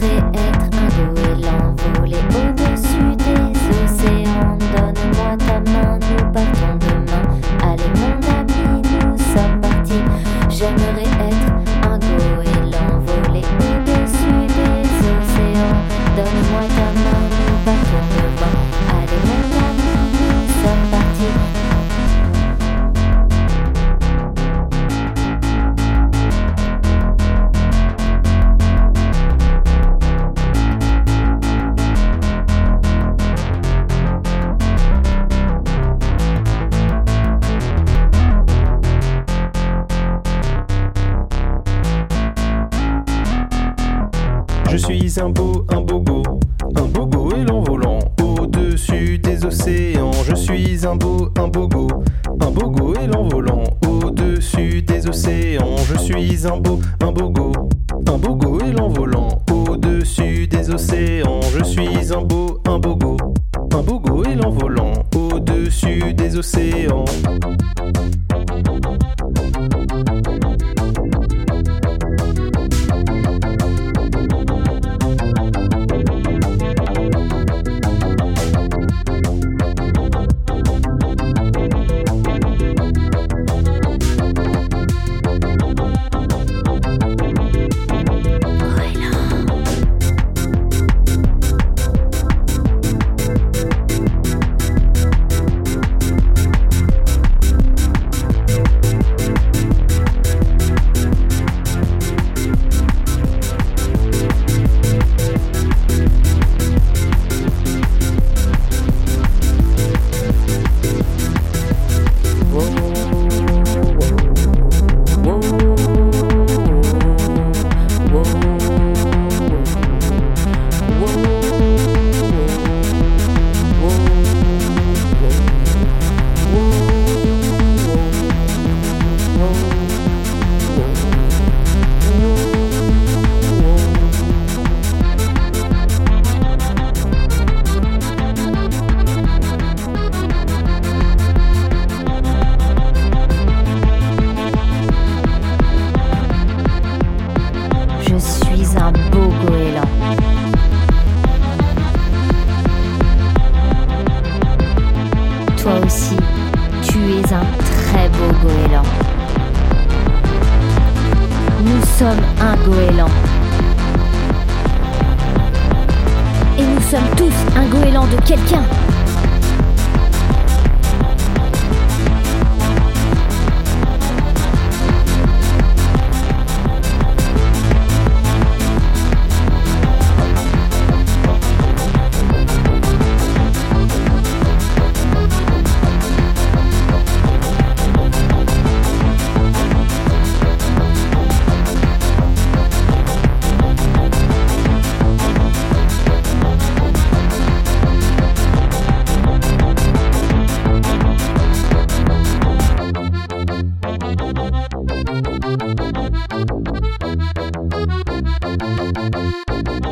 pourrait être un goéland. suis un beau, un bogo, un bogo et volant au-dessus des océans. Je suis un beau, un bogo, un bogo et l'en volant au-dessus des océans. Je suis un beau, un bogo, un bogo et l'en volant au-dessus des océans. Je suis un beau, un bogo, un bogo et l'en volant au-dessus des océans. toi aussi, tu es un très beau goéland. Nous sommes un goéland. Et nous sommes tous un goéland de quelqu'un. Thank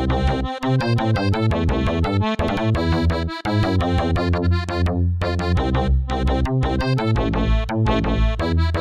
you.